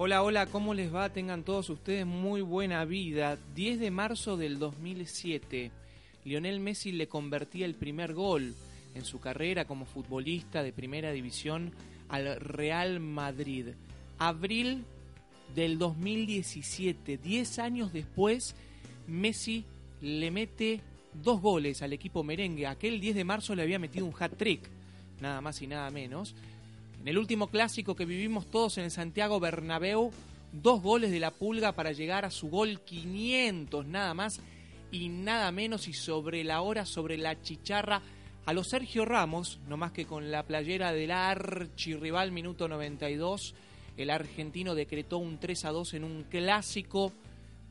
Hola, hola, ¿cómo les va? Tengan todos ustedes muy buena vida. 10 de marzo del 2007, Lionel Messi le convertía el primer gol en su carrera como futbolista de primera división al Real Madrid. Abril del 2017, 10 años después, Messi le mete dos goles al equipo merengue. Aquel 10 de marzo le había metido un hat-trick, nada más y nada menos. En el último clásico que vivimos todos en el Santiago Bernabéu, dos goles de la pulga para llegar a su gol 500, nada más y nada menos, y sobre la hora, sobre la chicharra, a los Sergio Ramos, no más que con la playera del archirrival, minuto 92, el argentino decretó un 3 a 2 en un clásico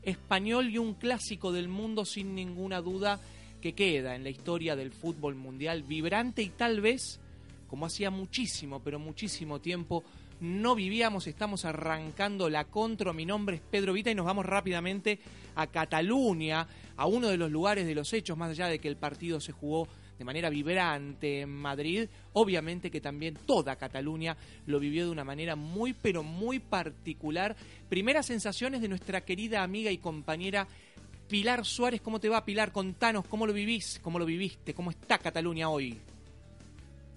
español y un clásico del mundo sin ninguna duda que queda en la historia del fútbol mundial, vibrante y tal vez como hacía muchísimo, pero muchísimo tiempo no vivíamos, estamos arrancando la contra. Mi nombre es Pedro Vita y nos vamos rápidamente a Cataluña, a uno de los lugares de los hechos, más allá de que el partido se jugó de manera vibrante en Madrid, obviamente que también toda Cataluña lo vivió de una manera muy, pero muy particular. Primeras sensaciones de nuestra querida amiga y compañera Pilar Suárez. ¿Cómo te va, Pilar? Contanos, ¿cómo lo vivís? ¿Cómo lo viviste? ¿Cómo está Cataluña hoy?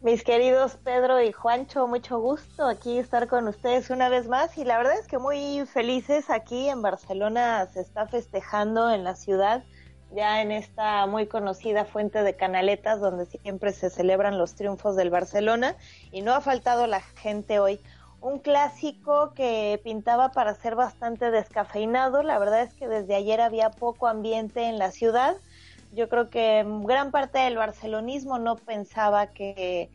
Mis queridos Pedro y Juancho, mucho gusto aquí estar con ustedes una vez más. Y la verdad es que muy felices aquí en Barcelona se está festejando en la ciudad, ya en esta muy conocida fuente de canaletas donde siempre se celebran los triunfos del Barcelona. Y no ha faltado la gente hoy. Un clásico que pintaba para ser bastante descafeinado, la verdad es que desde ayer había poco ambiente en la ciudad yo creo que gran parte del barcelonismo no pensaba que,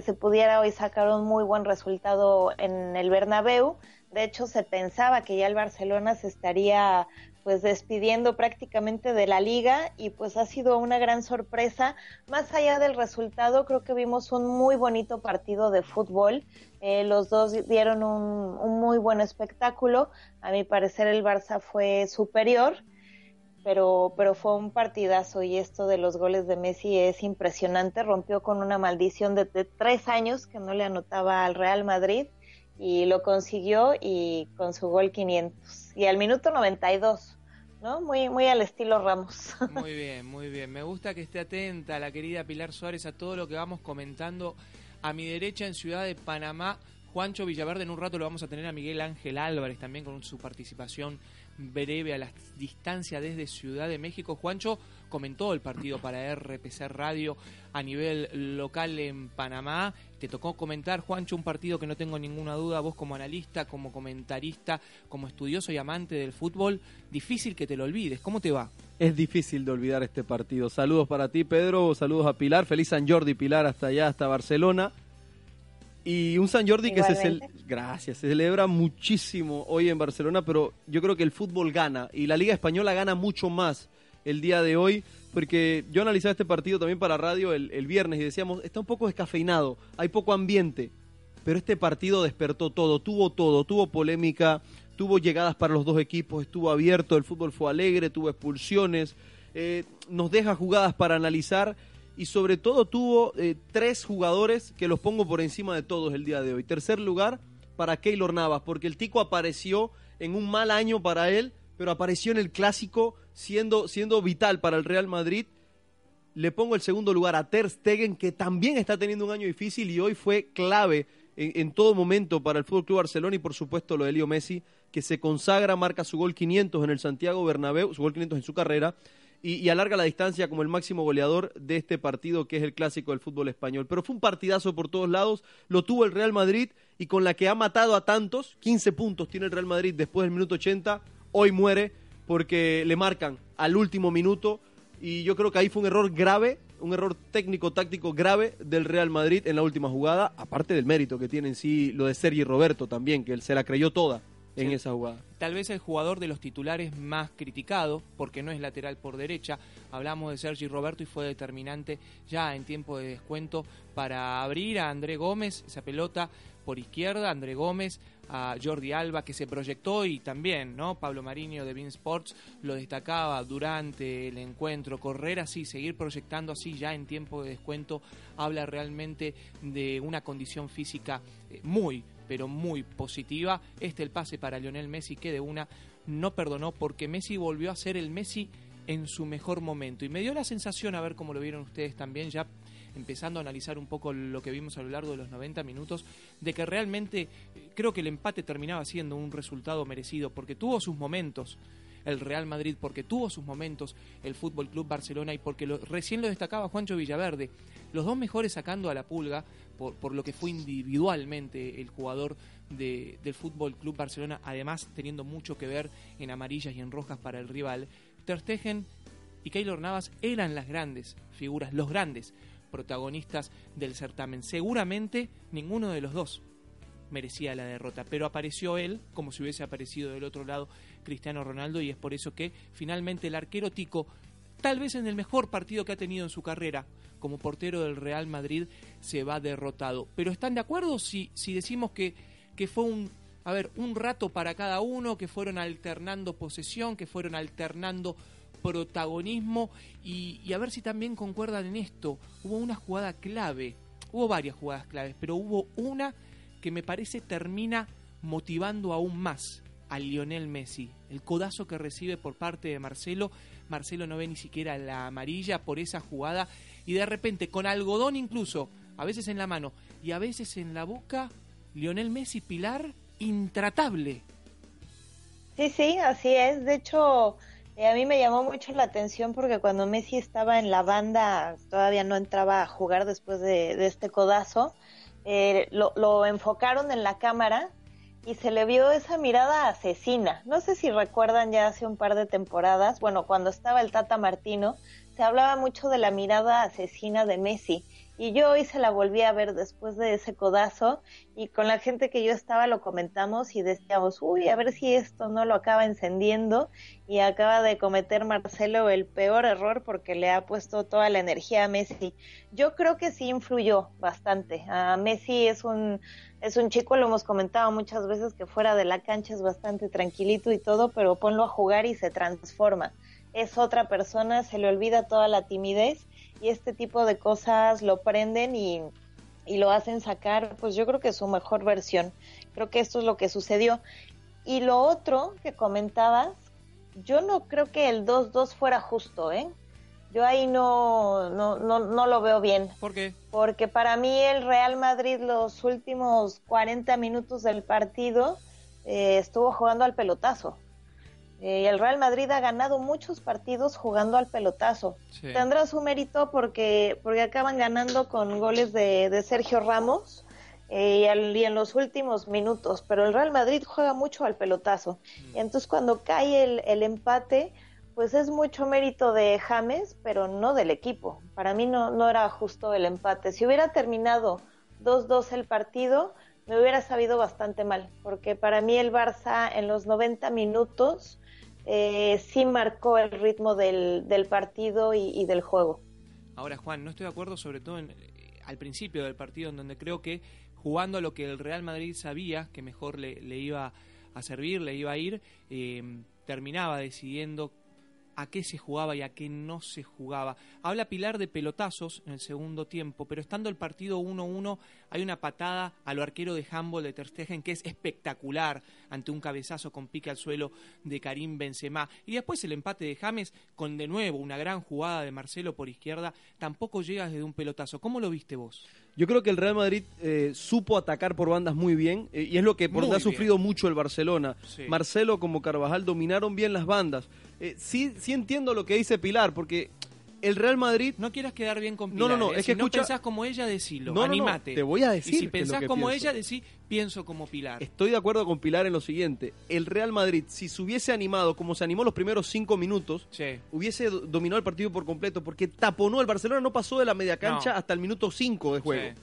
se pudiera hoy sacar un muy buen resultado en el Bernabéu. De hecho, se pensaba que ya el Barcelona se estaría pues despidiendo prácticamente de la liga y pues ha sido una gran sorpresa. Más allá del resultado, creo que vimos un muy bonito partido de fútbol. Eh, los dos dieron un, un muy buen espectáculo. A mi parecer el Barça fue superior pero, pero fue un partidazo y esto de los goles de Messi es impresionante. Rompió con una maldición de, tres años que no le anotaba al Real Madrid y lo consiguió y con su gol 500 y al minuto 92. ¿no? Muy, muy al estilo Ramos. Muy bien, muy bien. Me gusta que esté atenta la querida Pilar Suárez a todo lo que vamos comentando. A mi derecha en Ciudad de Panamá, Juancho Villaverde, en un rato lo vamos a tener a Miguel Ángel Álvarez también con su participación breve a la distancia desde Ciudad de México. Juancho comentó el partido para RPC Radio a nivel local en Panamá. Te tocó comentar, Juancho, un partido que no tengo ninguna duda, vos como analista, como comentarista, como estudioso y amante del fútbol, difícil que te lo olvides. ¿Cómo te va? Es difícil de olvidar este partido. Saludos para ti, Pedro. Saludos a Pilar. Feliz San Jordi, Pilar, hasta allá, hasta Barcelona. Y un San Jordi que se, gracias, se celebra muchísimo hoy en Barcelona, pero yo creo que el fútbol gana y la Liga Española gana mucho más el día de hoy, porque yo analizaba este partido también para radio el, el viernes y decíamos, está un poco descafeinado, hay poco ambiente, pero este partido despertó todo, tuvo todo, tuvo polémica, tuvo llegadas para los dos equipos, estuvo abierto, el fútbol fue alegre, tuvo expulsiones, eh, nos deja jugadas para analizar y sobre todo tuvo eh, tres jugadores que los pongo por encima de todos el día de hoy. Tercer lugar para Keylor Navas, porque el Tico apareció en un mal año para él, pero apareció en el clásico siendo, siendo vital para el Real Madrid. Le pongo el segundo lugar a Ter Stegen, que también está teniendo un año difícil y hoy fue clave en, todo momento para el Fútbol Club Barcelona y por supuesto lo de Leo Messi, que se consagra, marca su gol 500 en el Santiago Bernabéu, su gol 500 en su carrera y, alarga la distancia como el máximo goleador de este partido que es el clásico del fútbol español. Pero fue un partidazo por todos lados, lo tuvo el Real Madrid y con la que ha matado a tantos, 15 puntos tiene el Real Madrid después del minuto 80, hoy muere porque le marcan al último minuto y yo creo que ahí fue un error grave, un error técnico-táctico grave del Real Madrid en la última jugada, aparte del mérito que tiene en sí lo de Sergi Roberto también, que él se la creyó toda en esa jugada. Tal vez el jugador de los titulares más criticado, porque no es lateral por derecha. Hablamos de Sergi Roberto y fue determinante ya en tiempo de descuento para abrir a André Gómez, esa pelota por izquierda, André Gómez, a Jordi Alba que se proyectó y también, ¿no? Pablo Mariño de Bean Sports lo destacaba durante el encuentro. Correr así, seguir proyectando así ya en tiempo de descuento, habla realmente de una condición física eh, muy, pero muy positiva. Este el pase para Lionel Messi que de una no perdonó porque Messi volvió a ser el Messi en su mejor momento. Y me dio la sensación, a ver cómo lo vieron ustedes también, ya empezando a analizar un poco lo que vimos a lo largo de los 90 minutos, de que realmente eh, creo que el empate terminaba siendo un resultado merecido, porque tuvo sus momentos el Real Madrid, porque tuvo sus momentos el Fútbol Club Barcelona y porque recién lo destacaba Juancho Villaverde, los dos mejores sacando a la pulga por, lo que fue individualmente el jugador de, del Fútbol Club Barcelona, además teniendo mucho que ver en amarillas y en rojas para el rival. Ter Stegen y Keylor Navas eran las grandes figuras, los grandes protagonistas del certamen. Seguramente ninguno de los dos merecía la derrota, pero apareció él como si hubiese aparecido del otro lado Cristiano Ronaldo y es por eso que finalmente el arquero Tico, tal vez en el mejor partido que ha tenido en su carrera como portero del Real Madrid, se va derrotado. Pero ¿están de acuerdo si, si decimos que, que fue un, a ver, un rato para cada uno, que fueron alternando posesión, que fueron alternando protagonismo y, y, a ver si también concuerdan en esto. Hubo una jugada clave, hubo varias jugadas claves, pero hubo una que me parece termina motivando aún más a Lionel Messi. El codazo que recibe por parte de Marcelo, Marcelo no ve ni siquiera la amarilla por esa jugada y de repente con algodón incluso, a veces en la mano y a veces en la boca, Lionel Messi Pilar intratable. Sí, sí, así es. De hecho, eh, a mí me llamó mucho la atención porque cuando Messi estaba en la banda, todavía no entraba a jugar después de, de este codazo, eh, lo, lo, enfocaron en la cámara y se le vio esa mirada asesina. No sé si recuerdan ya hace un par de temporadas, bueno, cuando estaba el Tata Martino, se hablaba mucho de la mirada asesina de Messi. Y yo hoy se la volví a ver después de ese codazo y con la gente que yo estaba lo comentamos y decíamos, uy, a ver si esto no lo acaba encendiendo y acaba de cometer Marcelo el peor error porque le ha puesto toda la energía a Messi. Yo creo que sí influyó bastante. A Messi es un es un chico, lo hemos comentado muchas veces que fuera de la cancha es bastante tranquilito y todo, pero ponlo a jugar y se transforma. Es otra persona, se le olvida toda la timidez y este tipo de cosas lo prenden y, y lo hacen sacar, pues yo creo que es su mejor versión. Creo que esto es lo que sucedió. Y lo otro que comentabas, yo no creo que el 2-2 fuera justo, ¿eh? Yo ahí no, no, no, no, lo veo bien. ¿Por qué? Porque para mí el Real Madrid los últimos 40 minutos del partido eh, estuvo jugando al pelotazo. Eh, el Real Madrid ha ganado muchos partidos jugando al pelotazo. Sí. Tendrá su mérito porque, porque acaban ganando con goles de, de Sergio Ramos eh, y, al, y, en los últimos minutos, pero el Real Madrid juega mucho al pelotazo. Mm. Y entonces cuando cae el, el, empate, pues es mucho mérito de James, pero no del equipo. Para mí no, no era justo el empate. Si hubiera terminado 2-2 el partido, me hubiera sabido bastante mal, porque para mí el Barça en los 90 minutos eh, sí marcó el ritmo del, del partido y, del juego. Ahora, Juan, no estoy de acuerdo sobre todo en, eh, al principio del partido, en donde creo que jugando lo que el Real Madrid sabía que mejor le, le iba a servir, le iba a ir, eh, terminaba decidiendo a qué se jugaba y a qué no se jugaba. Habla Pilar de pelotazos en el segundo tiempo, pero estando el partido 1-1 hay una patada a lo arquero de handball de Ter Stegen que es espectacular ante un cabezazo con pique al suelo de Karim Benzema y después el empate de James con de nuevo una gran jugada de Marcelo por izquierda, tampoco llega desde un pelotazo. ¿Cómo lo viste vos? Yo creo que el Real Madrid eh, supo atacar por bandas muy bien eh, y es lo que por ha sufrido mucho el Barcelona. Sí. Marcelo como Carvajal dominaron bien las bandas. Eh, sí, sí entiendo lo que dice Pilar, porque el Real Madrid. No quieras quedar bien con No, Pilar. no, no. ¿eh? Es que si escucha... no pensás como ella, decilo. No, no, Animate. No, te voy a decir. Y si pensás como pienso. ella, decí, pienso como Pilar. Estoy de acuerdo con Pilar en lo siguiente. El Real Madrid, si se hubiese animado como se animó los primeros cinco minutos, sí. hubiese dominado el partido por completo, porque taponó. El Barcelona no pasó de la media cancha no. hasta el minuto cinco de juego. Sí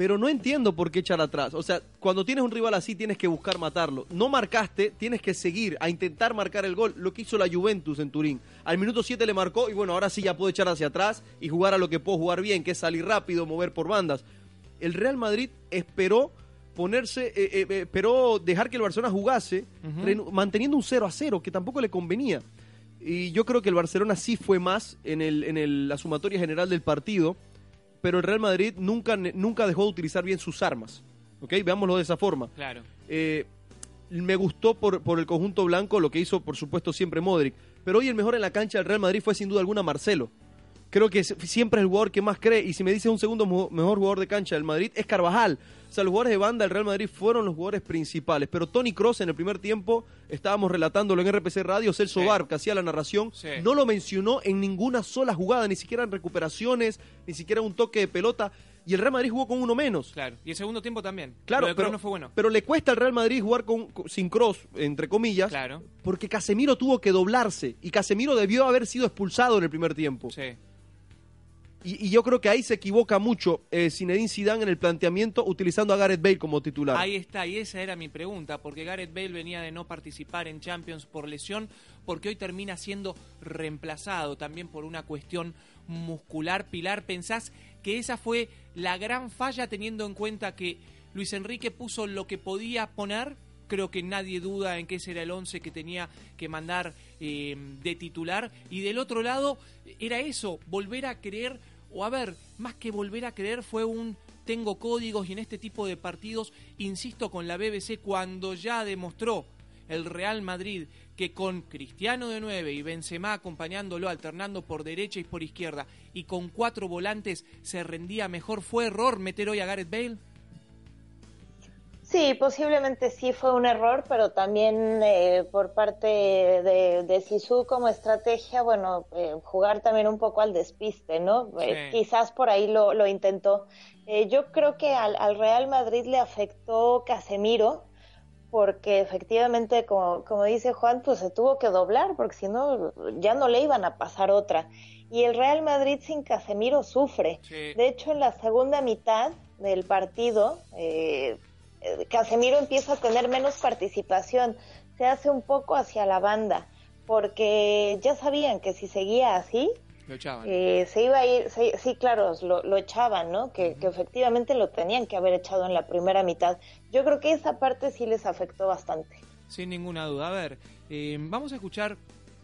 pero no entiendo por qué echar atrás. O sea, cuando tienes un rival así tienes que buscar matarlo. No marcaste, tienes que seguir a intentar marcar el gol, lo que hizo la Juventus en Turín. Al minuto 7 le marcó y bueno, ahora sí ya puedo echar hacia atrás y jugar a lo que puedo jugar bien, que es salir rápido, mover por bandas. El Real Madrid esperó ponerse, eh, eh, esperó dejar que el Barcelona jugase, uh -huh. manteniendo un 0 a 0, que tampoco le convenía. Y yo creo que el Barcelona sí fue más en, el, en el, la sumatoria general del partido pero el Real Madrid nunca, nunca dejó de utilizar bien sus armas. ¿ok? Veámoslo de esa forma. Claro. Eh, me gustó por, por el conjunto blanco lo que hizo, por supuesto, siempre Modric. Pero hoy el mejor en la cancha del Real Madrid fue sin duda alguna Marcelo. Creo que siempre es el jugador que más cree. Y si me dice un segundo mejor jugador de cancha del Madrid, es Carvajal. O sea, los jugadores de banda del Real Madrid fueron los jugadores principales. Pero Tony Cross en el primer tiempo, estábamos relatándolo en RPC Radio, Celso Barb, que hacía la narración, no lo mencionó en ninguna sola jugada, ni siquiera en recuperaciones, ni siquiera un toque de pelota y el Real Madrid jugó con uno menos. Claro, y el segundo tiempo también. Claro, pero, no fue bueno. pero le cuesta al Real Madrid jugar con, sin cross, entre comillas, claro. porque Casemiro tuvo que doblarse y Casemiro debió haber sido expulsado en el primer tiempo. Sí. Y, yo creo que ahí se equivoca mucho eh, Zinedine Zidane en el planteamiento utilizando a Gareth Bale como titular. Ahí está, y esa era mi pregunta, porque Gareth Bale venía de no participar en Champions por lesión, porque hoy termina siendo reemplazado también por una cuestión muscular. Pilar, ¿pensás que esa fue la gran falla teniendo en cuenta que Luis Enrique puso lo que podía poner? Creo que nadie duda en que ese era el 11 que tenía que mandar eh, de titular. Y del otro lado, era eso, volver a creer, o a ver, más que volver a creer, fue un tengo códigos y en este tipo de partidos, insisto con la BBC, cuando ya demostró el Real Madrid, que con Cristiano de 9 y Benzema acompañándolo, alternando por derecha y por izquierda, y con cuatro volantes se rendía mejor, ¿fue error meter hoy a Gareth Bale? Sí, posiblemente sí fue un error, pero también eh, por parte de, de Sisu como estrategia, bueno, eh, jugar también un poco al despiste, ¿no? Eh, quizás por ahí lo, lo intentó. yo creo que al, al, Real Madrid le afectó Casemiro, porque efectivamente, como, como dice Juan, pues se tuvo que doblar, porque si no, ya no le iban a pasar otra. Y el Real Madrid sin Casemiro sufre. De hecho, en la segunda mitad del partido, eh, Casemiro empieza a tener menos participación, se hace un poco hacia la banda, porque ya sabían que si seguía así, eh, se iba a ir, sí, claro, lo, echaban, ¿no? Que, efectivamente lo tenían que haber echado en la primera mitad. Yo creo que esa parte sí les afectó bastante. Sin ninguna duda. A ver, eh, vamos a escuchar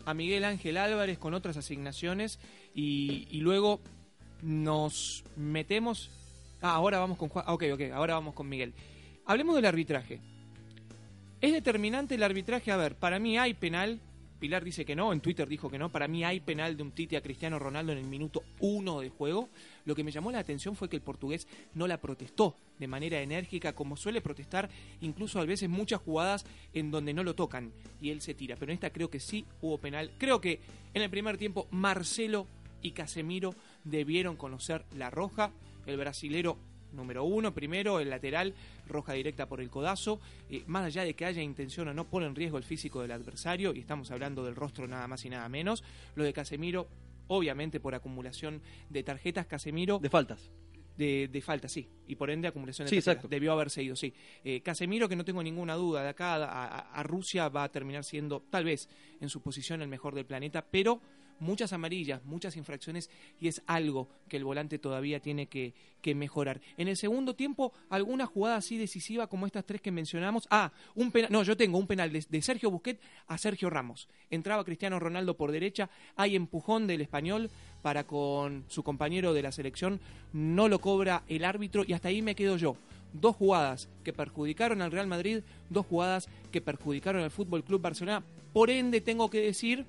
a Miguel Ángel Álvarez con otras asignaciones y, luego nos metemos. Ah, ahora vamos con Juan. Ok, ok, ahora vamos con Miguel. Hablemos del arbitraje. ¿Es determinante el arbitraje? A ver, para mí hay penal Pilar dice que no, en Twitter dijo que no. Para mí hay penal de un Tite a Cristiano Ronaldo en el minuto uno de juego. Lo que me llamó la atención fue que el portugués no la protestó de manera enérgica, como suele protestar incluso a veces muchas jugadas en donde no lo tocan y él se tira. Pero en esta creo que sí hubo penal. Creo que en el primer tiempo Marcelo y Casemiro debieron conocer la roja. El brasilero número uno, primero el lateral, roja directa por el codazo, eh, más allá de que haya intención o no, pone en riesgo el físico del adversario, y estamos hablando del rostro nada más y nada menos, lo de Casemiro, obviamente por acumulación de tarjetas, Casemiro... De faltas. De, de, falta, sí, y por ende acumulación de tarjetas. Debió haberse ido, sí. Eh, Casemiro, que no tengo ninguna duda, de acá a, Rusia va a terminar siendo, tal vez, en su posición el mejor del planeta, pero muchas amarillas, muchas infracciones y es algo que el volante todavía tiene que, mejorar. En el segundo tiempo, alguna jugada así decisiva como estas tres que mencionamos. Ah, un penal, no, yo tengo un penal de, Sergio Busquet a Sergio Ramos. Entraba Cristiano Ronaldo por derecha, hay empujón del español para con su compañero de la selección, no lo cobra el árbitro y hasta ahí me quedo yo dos jugadas que perjudicaron al Real Madrid, dos jugadas que perjudicaron al Fútbol Club Barcelona. Por ende, tengo que decir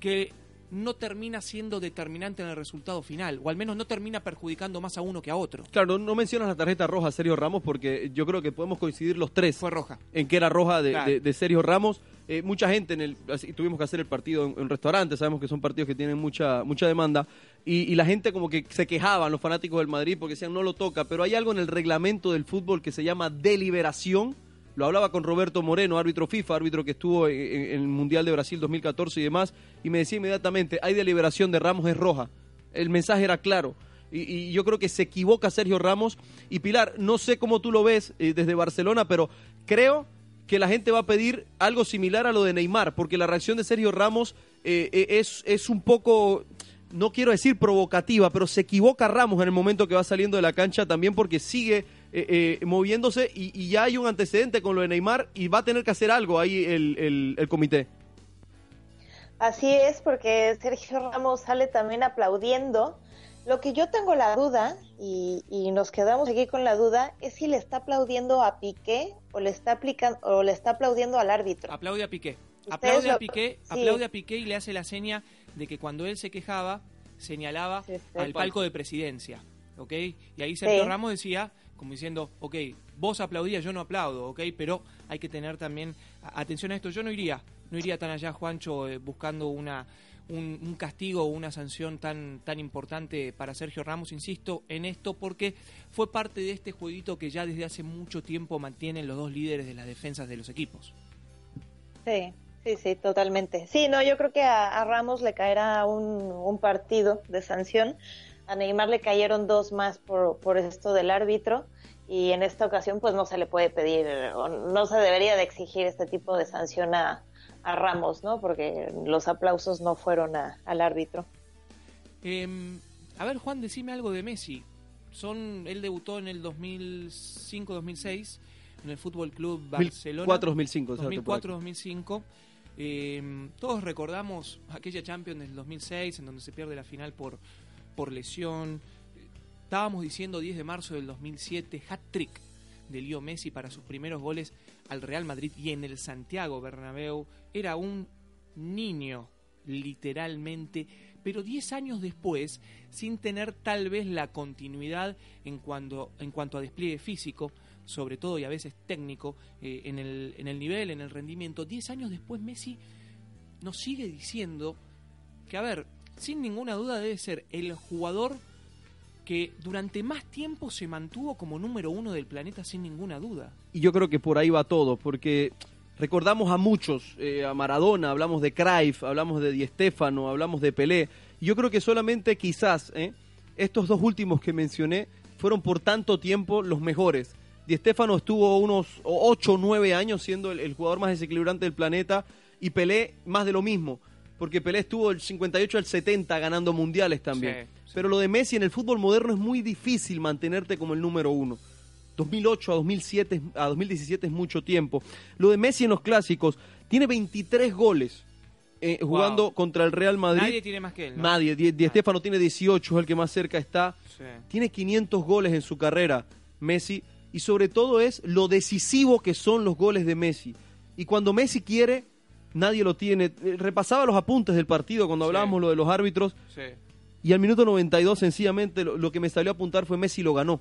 que no termina siendo determinante en el resultado final, o al menos no termina perjudicando más a uno que a otro. Claro, no mencionas la tarjeta roja Sergio Ramos porque yo creo que podemos coincidir los tres. Fue roja. En que era roja de, Sergio Ramos. Eh, mucha gente en el tuvimos que hacer el partido en, un restaurante, sabemos que son partidos que tienen mucha mucha demanda y, y, la gente como que se quejaban los fanáticos del Madrid porque decían no lo toca, pero hay algo en el reglamento del fútbol que se llama deliberación lo hablaba con Roberto Moreno, árbitro FIFA, árbitro que estuvo en, el Mundial de Brasil 2014 y demás, y me decía inmediatamente, hay deliberación de Ramos es roja. El mensaje era claro. Y, yo creo que se equivoca Sergio Ramos. Y Pilar, no sé cómo tú lo ves eh, desde Barcelona, pero creo que la gente va a pedir algo similar a lo de Neymar, porque la reacción de Sergio Ramos eh, eh, es, es un poco no quiero decir provocativa, pero se equivoca Ramos en el momento que va saliendo de la cancha también porque sigue eh, eh, moviéndose y, ya hay un antecedente con lo de Neymar y va a tener que hacer algo ahí el, el, comité. Así es, porque Sergio Ramos sale también aplaudiendo Lo que yo tengo la duda, y, nos quedamos aquí con la duda, es si le está aplaudiendo a Piqué o le está aplicando o le está aplaudiendo al árbitro. Aplaude a Piqué. Aplaude a Piqué, aplaude a Piqué y le hace la seña de que cuando él se quejaba, señalaba al palco de presidencia. ¿Ok? Y ahí Sergio Ramos decía, como diciendo, ok, vos aplaudías, yo no aplaudo, ok, pero hay que tener también atención a esto. Yo no iría, no iría tan allá, Juancho, eh, buscando una un, castigo o una sanción tan, tan importante para Sergio Ramos, insisto en esto, porque fue parte de este jueguito que ya desde hace mucho tiempo mantienen los dos líderes de las defensas de los equipos. Sí, sí, sí, totalmente. Sí, no, yo creo que a, Ramos le caerá un, un, partido de sanción. A Neymar le cayeron dos más por, por esto del árbitro y en esta ocasión pues no se le puede pedir o no se debería de exigir este tipo de sanción a, a Ramos, ¿no? Porque los aplausos no fueron al árbitro. Em, a ver, Juan, decime algo de Messi. Son, él debutó en el 2005-2006 en el Fútbol Club Barcelona. 2004-2005. 2004-2005. Em, todos recordamos aquella Champions del 2006 en donde se pierde la final por, por lesión. Estábamos diciendo 10 de marzo del 2007, hat-trick de Leo Messi para sus primeros goles al Real Madrid y en el Santiago Bernabéu era un niño, literalmente, pero 10 años después, sin tener tal vez la continuidad en cuanto, en cuanto a despliegue físico, sobre todo y a veces técnico, eh, en, el, en el nivel, en el rendimiento, 10 años después Messi nos sigue diciendo que, a ver, sin ninguna duda debe ser el jugador que durante más tiempo se mantuvo como número uno del planeta sin ninguna duda. Y yo creo que por ahí va todo, porque recordamos a muchos, eh, a Maradona, hablamos de Cruyff, hablamos de Di Stéfano, hablamos de Pelé. Yo creo que solamente quizás eh, estos dos últimos que mencioné fueron por tanto tiempo los mejores. Di Stéfano estuvo unos 8 o 9 años siendo el, jugador más desequilibrante del planeta y Pelé más de lo mismo, porque Pelé estuvo del 58 al 70 ganando mundiales también. Pero lo de Messi en el fútbol moderno es muy difícil mantenerte como el número uno. 2008 a 2007 a 2017 es mucho tiempo. Lo de Messi en los clásicos tiene 23 goles eh, jugando contra el Real Madrid. Nadie tiene más que él. Nadie. Di, Estefano tiene 18, es el que más cerca está. Tiene 500 goles en su carrera, Messi. Y sobre todo es lo decisivo que son los goles de Messi. Y cuando Messi quiere, nadie lo tiene. Eh, repasaba los apuntes del partido cuando hablábamos lo de los árbitros. Sí. Y al minuto 92, sencillamente, lo, que me salió a apuntar fue Messi lo ganó.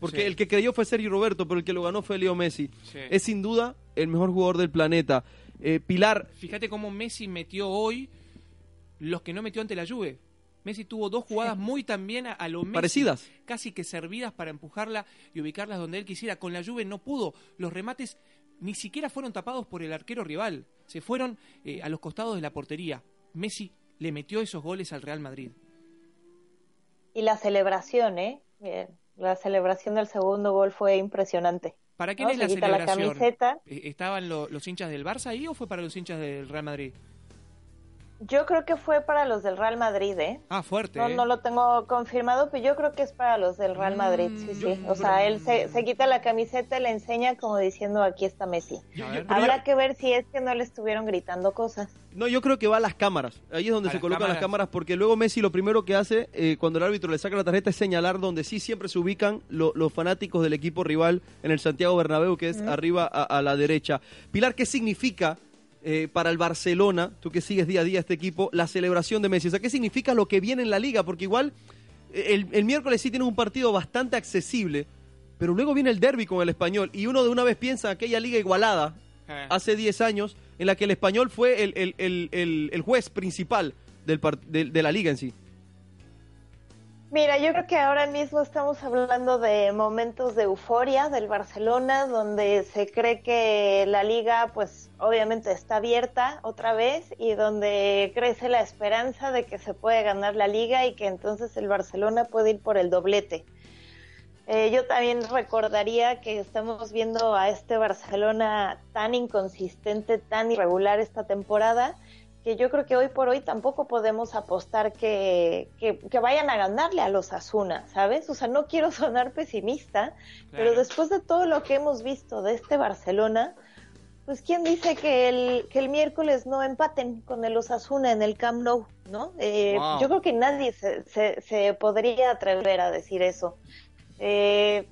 Porque el que creyó fue Sergio Roberto, pero el que lo ganó fue Leo Messi. Es sin duda el mejor jugador del planeta. Eh, Pilar. Fíjate cómo Messi metió hoy los que no metió ante la Juve. Messi tuvo dos jugadas muy también a, lo Messi, parecidas, casi que servidas para empujarla y ubicarlas donde él quisiera. Con la Juve no pudo. Los remates ni siquiera fueron tapados por el arquero rival. Se fueron eh, a los costados de la portería. Messi le metió esos goles al Real Madrid. Y la celebración, ¿eh? La celebración del segundo gol fue impresionante. ¿Para quién es la celebración? camiseta. ¿E-, ¿Estaban los hinchas del Barça ahí o fue para los hinchas del Real Madrid? Yo creo que fue para los del Real Madrid, ¿eh? Ah, fuerte. No, ¿eh? no lo tengo confirmado, pero yo creo que es para los del Real Madrid, sí, sí. Mm, o sea, él se, se, quita la camiseta y le enseña como diciendo, aquí está Messi. Habrá que ver si es que no le estuvieron gritando cosas. No, yo creo que va a las cámaras. Ahí es donde se colocan las cámaras, porque luego Messi lo primero que hace eh, cuando el árbitro le saca la tarjeta es señalar donde sí siempre se ubican los fanáticos del equipo rival en el Santiago Bernabéu, que es arriba a la derecha. Pilar, ¿qué significa eh, para el Barcelona, tú que sigues día a día este equipo, la celebración de Messi? O sea, ¿qué significa lo que viene en la liga? Porque igual eh, el, miércoles sí tiene un partido bastante accesible, pero luego viene el derby con el español y uno de una vez piensa aquella liga igualada eh. hace 10 años en la que el español fue el, juez principal del, de la liga en sí. Mira, yo creo que ahora mismo estamos hablando de momentos de euforia del Barcelona, donde se cree que la liga, pues obviamente está abierta otra vez y donde crece la esperanza de que se puede ganar la liga y que entonces el Barcelona puede ir por el doblete. Eh, yo también recordaría que estamos viendo a este Barcelona tan inconsistente, tan irregular esta temporada que yo creo que hoy por hoy tampoco podemos apostar que, que, vayan a ganarle a los Asuna, ¿sabes? O sea, no quiero sonar pesimista, pero después de todo lo que hemos visto de este Barcelona, pues quién dice que el, que el miércoles no empaten con el Osasuna en el Camp Nou, ¿no? Eh, yo creo que nadie se, se, podría atrever a decir eso. Eh,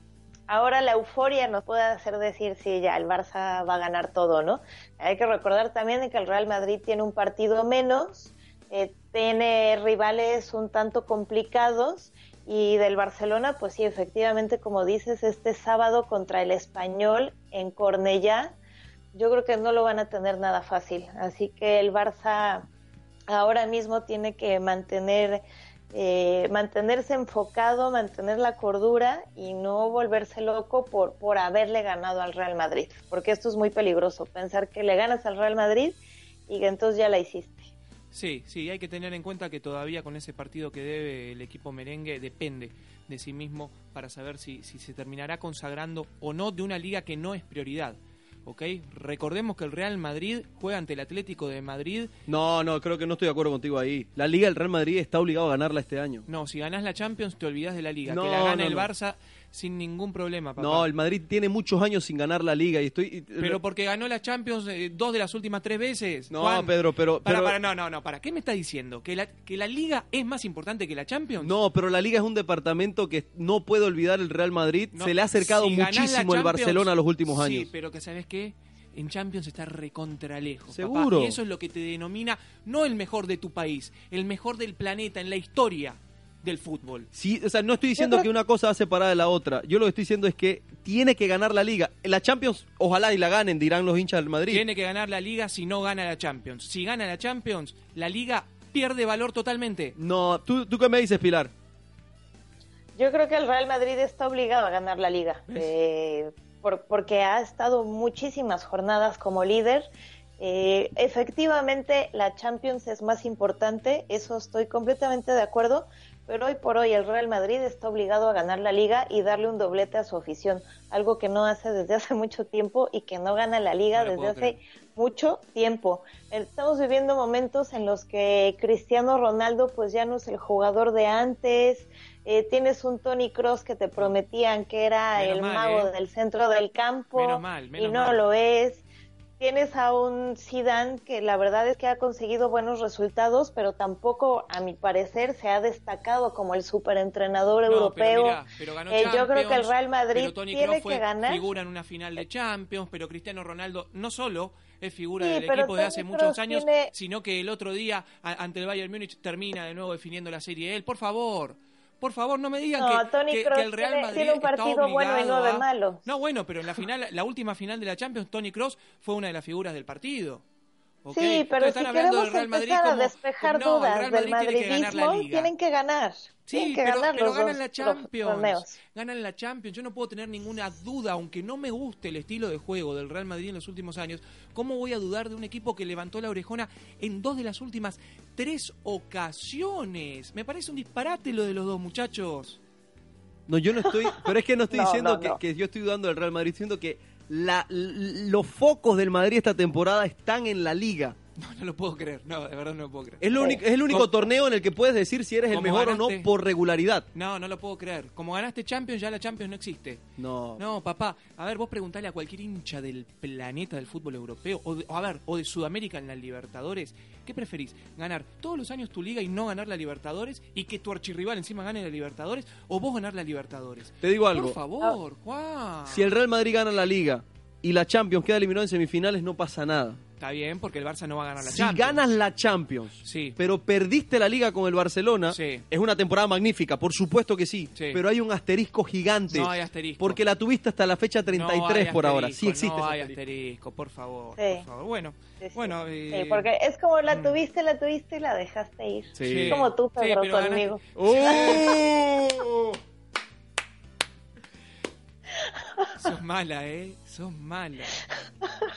ahora la euforia nos puede hacer decir si ya el Barça va a ganar todo, ¿no? Hay que recordar también que el Real Madrid tiene un partido menos, eh, tiene rivales un tanto complicados y del Barcelona, pues sí, efectivamente, como dices, este sábado contra el Español en Cornellá, yo creo que no lo van a tener nada fácil. Así que el Barça ahora mismo tiene que mantener eh, mantenerse enfocado, mantener la cordura y no volverse loco por, por haberle ganado al Real Madrid, porque esto es muy peligroso, pensar que le ganas al Real Madrid y que entonces ya la hiciste. Sí, sí, hay que tener en cuenta que todavía con ese partido que debe el equipo merengue depende de sí mismo para saber si, si se terminará consagrando o no de una liga que no es prioridad. ¿Ok? Recordemos que el Real Madrid juega ante el Atlético de Madrid. No, no, creo que no estoy de acuerdo contigo ahí. La Liga del Real Madrid está obligado a ganarla este año. No, si ganás la Champions te olvidas de la Liga. que la gane el Barça sin ningún problema, papá. No, el Madrid tiene muchos años sin ganar la Liga y estoy... Pero porque ganó la Champions eh, dos de las últimas tres veces. No, Pedro, pero... Para, para, no, no, no, para. ¿Qué me está diciendo? ¿Que la, ¿Que la Liga es más importante que la Champions? No, pero la Liga es un departamento que no puede olvidar el Real Madrid. Se le ha acercado muchísimo el Barcelona los últimos años. Sí, pero que ¿sabes qué? en Champions está recontralejos. Seguro. Y eso es lo que te denomina no el mejor de tu país, el mejor del planeta, en la historia del fútbol. Sí, o sea, no estoy diciendo que una cosa va separada de la otra. Yo lo que estoy diciendo es que tiene que ganar la liga. La Champions, ojalá y la ganen, dirán los hinchas del Madrid. Tiene que ganar la liga si no gana la Champions. Si gana la Champions, la liga pierde valor totalmente. No, ¿tú, tú qué me dices, Pilar? Yo creo que el Real Madrid está obligado a ganar la liga porque ha estado muchísimas jornadas como líder. Eh, efectivamente, la Champions es más importante, eso estoy completamente de acuerdo, pero hoy por hoy el Real Madrid está obligado a ganar la liga y darle un doblete a su afición, algo que no hace desde hace mucho tiempo y que no gana la liga desde hace mucho tiempo. Estamos viviendo momentos en los que Cristiano Ronaldo pues ya no es el jugador de antes, eh, tienes un Tony Cross que te prometían que era el mago ¿eh? del centro del campo y no lo es. Tienes a un Zidane que la verdad es que ha conseguido buenos resultados, pero tampoco, a mi parecer, se ha destacado como el superentrenador europeo. Eh, yo creo que el Real Madrid tiene que ganar. Figura en una final de Champions, pero Cristiano Ronaldo no solo es figura del equipo de hace muchos años, sino que el otro día ante el Bayern Múnich termina de nuevo definiendo la serie él. Por favor, por favor, no me digan que, el Real Madrid tiene un partido bueno y nueve malos. No, bueno, pero en la final, la última final de la Champions, Tony Cross fue una de las figuras del partido. Sí, pero si queremos empezar a despejar dudas del madridismo, tienen que ganar. Sí, pero, ganan la Champions. Ganan la Champions. Yo no puedo tener ninguna duda, aunque no me guste el estilo de juego del Real Madrid en los últimos años. ¿Cómo voy a dudar de un equipo que levantó la orejona en dos de las últimas tres ocasiones? Me parece un disparate lo de los dos muchachos. No, yo no estoy. Pero es que no estoy diciendo que, que, yo estoy dudando del Real Madrid, diciendo que la, los focos del Madrid esta temporada están en la liga. No, no lo puedo creer. No, de verdad no lo puedo creer. Es, lo único, es el único torneo en el que puedes decir si eres el mejor o no por regularidad. No, no lo puedo creer. Como ganaste Champions, ya la Champions no existe. No. No, papá. A ver, vos preguntale a cualquier hincha del planeta del fútbol europeo, o, a ver, o de Sudamérica en la Libertadores, ¿qué preferís? ¿Ganar todos los años tu liga y no ganar la Libertadores? ¿Y que tu archirrival encima gane la Libertadores? ¿O vos ganar la Libertadores? Te digo algo. Por favor, Juan. Si el Real Madrid gana la liga y la Champions queda eliminado en semifinales, no pasa nada. Está bien, porque el Barça no va a ganar la si Champions. Si ganas la Champions, sí. pero perdiste la liga con el Barcelona, sí. es una temporada magnífica, por supuesto que sí, sí, pero hay un asterisco gigante. No hay asterisco. Porque la tuviste hasta la fecha 33 por ahora. Sí existe. No hay asterisco, por favor, por favor. Bueno, bueno. Eh... porque es como la mm. tuviste, la tuviste y la dejaste ir. Sí. Como tú, Pedro, conmigo. ¡Oh! Sos mala, ¿eh? Sos mala.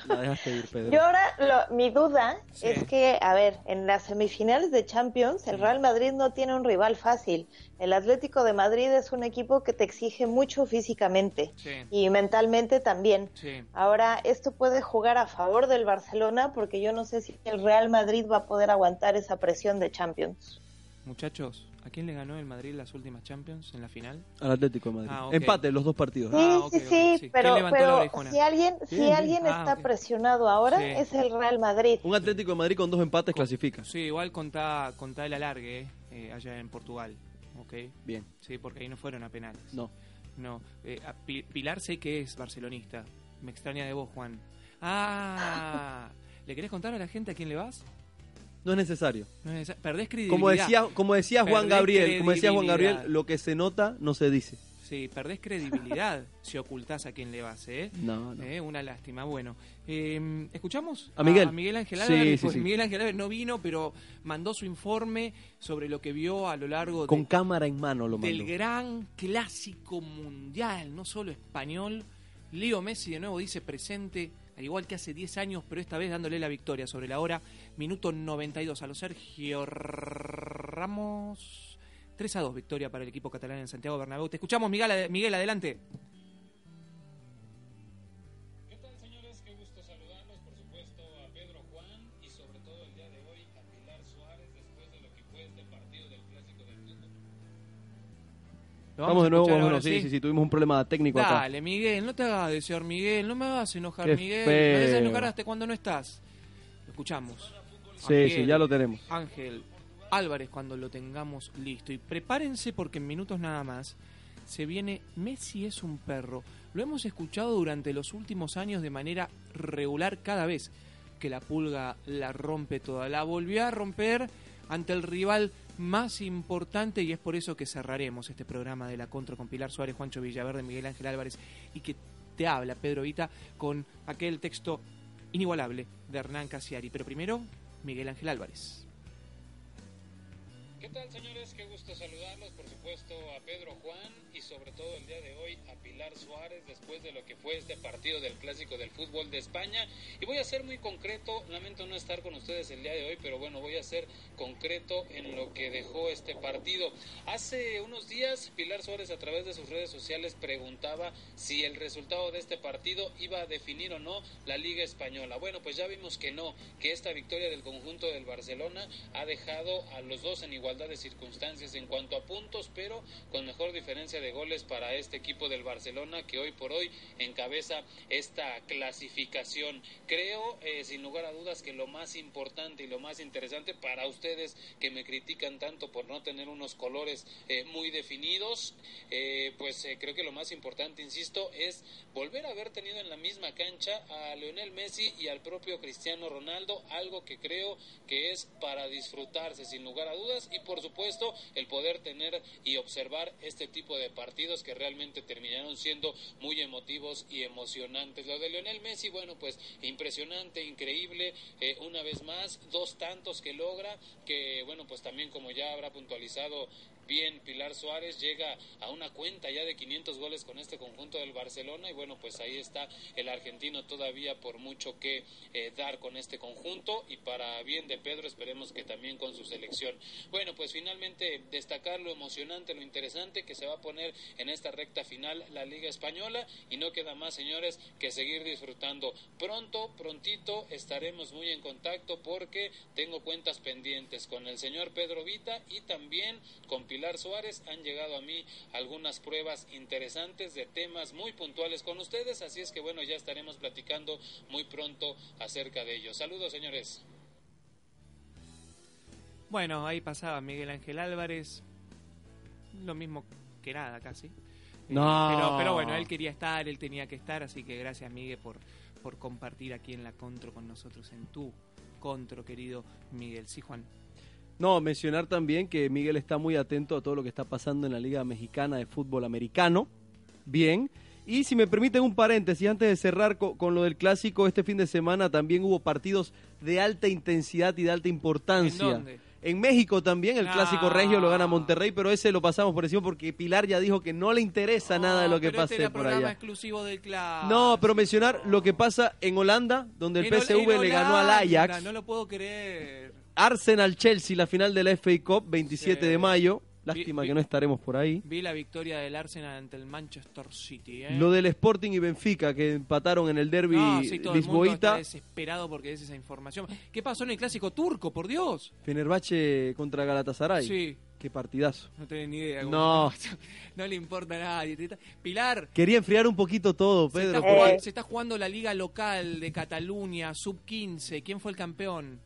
La dejaste ir, Pedro. Yo ahora, mi duda es que, a ver, en las semifinales de Champions, el Real Madrid no tiene un rival fácil. El Atlético de Madrid es un equipo que te exige mucho físicamente y mentalmente también. Ahora, esto puede jugar a favor del Barcelona porque yo no sé si el Real Madrid va a poder aguantar esa presión de Champions. Muchachos, ¿A quién le ganó el Madrid las últimas Champions en la final? Al Atlético de Madrid. Ah. Empate los dos partidos. Sí, Ah, sí, sí, sí. ¿Quién pero, si alguien, si alguien Ah, está presionado ahora Sí. es el Real Madrid. Un Atlético de Madrid con dos empates clasifica. Sí, igual contá, contá el alargue eh, allá en Portugal. ¿Ok? Bien. Sí, porque ahí no fueron a penales. No. No. Eh, a Pilar sé que es barcelonista. Me extraña de vos, Juan. Ah, ¿le querés contar a la gente a quién le vas? No es necesario. No es neces- Perdés credibilidad. Como decía, como decía Juan Perdés Gabriel, como decía Juan Gabriel, lo que se nota no se dice. Sí, perdés credibilidad si ocultás a quién le vas, ¿eh? No, no. Eh, una lástima. Bueno, eh, ¿escuchamos? A Miguel. A Miguel Ángel Sí, Álvarez. sí, Pues sí. Miguel Ángel Álvarez no vino, pero mandó su informe sobre lo que vio a lo largo Con de- cámara en mano lo del mandó. gran clásico mundial, no solo español. Leo Messi de nuevo dice presente, al igual que hace 10 años, pero esta vez dándole la victoria sobre la hora, minuto 92 a los Sergio Ramos. 3 a 2 victoria para el equipo catalán en Santiago Bernabéu. Te escuchamos, Miguel, ade- Miguel adelante. Vamos de nuevo, bueno, ahora, sí, sí, sí, tuvimos un problema técnico acá. Dale, Miguel, no te hagas desear, Miguel, no me hagas enojar, Qué Miguel. Me haces enojar hasta cuando no estás. Lo escuchamos. Sí, Ángel, sí, ya lo tenemos. Ángel Álvarez cuando lo tengamos listo. Y prepárense porque en minutos nada más se viene Messi es un perro. Lo hemos escuchado durante los últimos años de manera regular cada vez que la pulga la rompe toda. La volvió a romper ante el rival más importante y es por eso que cerraremos este programa de la contra con Pilar Suárez, Juancho Villaverde, Miguel Ángel Álvarez y que te habla Pedro Vita con aquel texto inigualable de Hernán Casiari. Pero primero, Miguel Ángel Álvarez. ¿Qué tal, señores? Qué gusto saludarlos, por supuesto, a Pedro Juan y sobre todo el día de hoy a Pilar Suárez después de lo que fue este partido del Clásico del Fútbol de España. Y voy a ser muy concreto, lamento no estar con ustedes el día de hoy, pero bueno, voy a ser concreto en lo que dejó este partido. Hace unos días, Pilar Suárez a través de sus redes sociales preguntaba si el resultado de este partido iba a definir o no la Liga Española. Bueno, pues ya vimos que no, que esta victoria del conjunto del Barcelona ha dejado a los dos en igualdad de circunstancias en cuanto a puntos, pero con mejor diferencia de goles para este equipo del Barcelona que hoy por hoy encabeza esta clasificación. Creo, eh, sin lugar a dudas, que lo más importante y lo más interesante para ustedes que me critican tanto por no tener unos colores eh, muy definidos, eh, pues creo que lo más importante, insisto, es volver a haber tenido en la misma cancha a Lionel Messi y al propio Cristiano Ronaldo, algo que creo que es para disfrutarse sin lugar a dudas por supuesto el poder tener y observar este tipo de partidos que realmente terminaron siendo muy emotivos y emocionantes. Lo de Lionel Messi, bueno, pues impresionante, increíble, eh, una vez más, dos tantos que logra, que bueno, pues también como ya habrá puntualizado bien Pilar Suárez llega a una cuenta ya de 500 goles con este conjunto del Barcelona y bueno pues ahí está el argentino todavía por mucho que eh, dar con este conjunto y para bien de Pedro esperemos que también con su selección. Bueno pues finalmente destacar lo emocionante lo interesante que se va a poner en esta recta final la Liga Española y no queda más señores que seguir disfrutando. Pronto prontito estaremos muy en contacto porque tengo cuentas pendientes con el señor Pedro Vita y también con Pilar Suárez han llegado a mí algunas pruebas interesantes de temas muy puntuales con ustedes, así es que bueno, ya estaremos platicando muy pronto acerca de ellos. Saludos, señores. Bueno, ahí pasaba Miguel Ángel Álvarez. Lo mismo que nada, casi. Eh, No. Pero, pero bueno, él quería estar, él tenía que estar, así que gracias, Miguel, por, por compartir aquí en la Contro con nosotros, en tu Contro, querido Miguel. Sí, Juan. No, mencionar también que Miguel está muy atento a todo lo que está pasando en la Liga Mexicana de Fútbol Americano. Bien. Y si me permiten un paréntesis, antes de cerrar co- con, lo del clásico, este fin de semana también hubo partidos de alta intensidad y de alta importancia. ¿En dónde? En México también el clásico regio lo gana Monterrey, pero ese lo pasamos por encima porque Pilar ya dijo que no le interesa nada de lo que pase este era por allá. exclusivo del club. No, pero mencionar lo que pasa en Holanda, donde el En PSV en le ganó al Ajax. No lo puedo creer. Arsenal Chelsea, la final de la FA Cup, 27 Sí. de mayo. Lástima Vi- que no estaremos por ahí. Vi la victoria del Arsenal ante el Manchester City. ¿eh? Lo del Sporting y Benfica que empataron en el derby No, sí, todo el mundo está lisboita. desesperado porque es esa información. ¿Qué pasó en el clásico turco, por Dios? Fenerbahce contra Galatasaray. Sí, Qué partidazo. No tenés ni idea. No. No le importa a nadie. Pilar. Quería enfriar un poquito todo, Pedro. Se está, jugando, la liga local de Cataluña, sub 15. ¿Quién fue el campeón?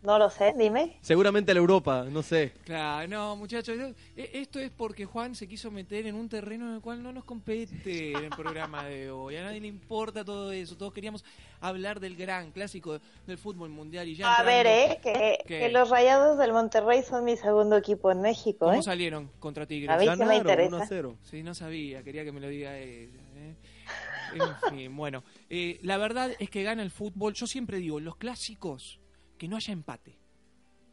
No lo sé, dime. Seguramente la Europa, no sé. Claro, no, muchachos. E, esto es porque Juan se quiso meter en un terreno en el cual no nos compete en el programa de hoy. A nadie le importa todo eso. Todos queríamos hablar del gran clásico del fútbol mundial. y ya A ver, ¿eh? Que, los Rayados del Monterrey son mi segundo equipo en México. ¿Cómo ¿eh? salieron contra Tigres? A mí me interesa. 1 0. Sí, no sabía. Quería que me lo diga ella. ¿eh? En fin, bueno. Eh, la verdad es que gana el fútbol. Yo siempre digo, los clásicos, que no haya empate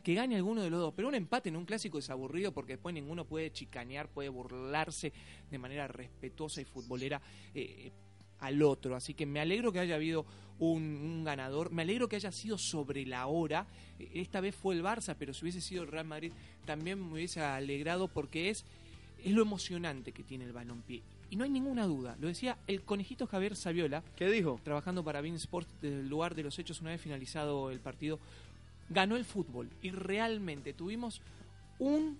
que gane alguno de los dos. Pero un empate en un clásico es aburrido porque después ninguno puede chicanear, puede burlarse de manera respetuosa y futbolera eh, al otro. Así que me alegro que haya habido un, ganador, me alegro que haya sido sobre la hora. Esta vez fue el Barça, pero si hubiese sido el Real Madrid también me hubiese alegrado porque es, es lo emocionante que tiene el balompié. Y no hay ninguna duda, lo decía el conejito Javier Saviola. ¿Qué dijo? Trabajando para Bean Sport desde el lugar de los hechos una vez finalizado el partido ganó el fútbol y realmente tuvimos un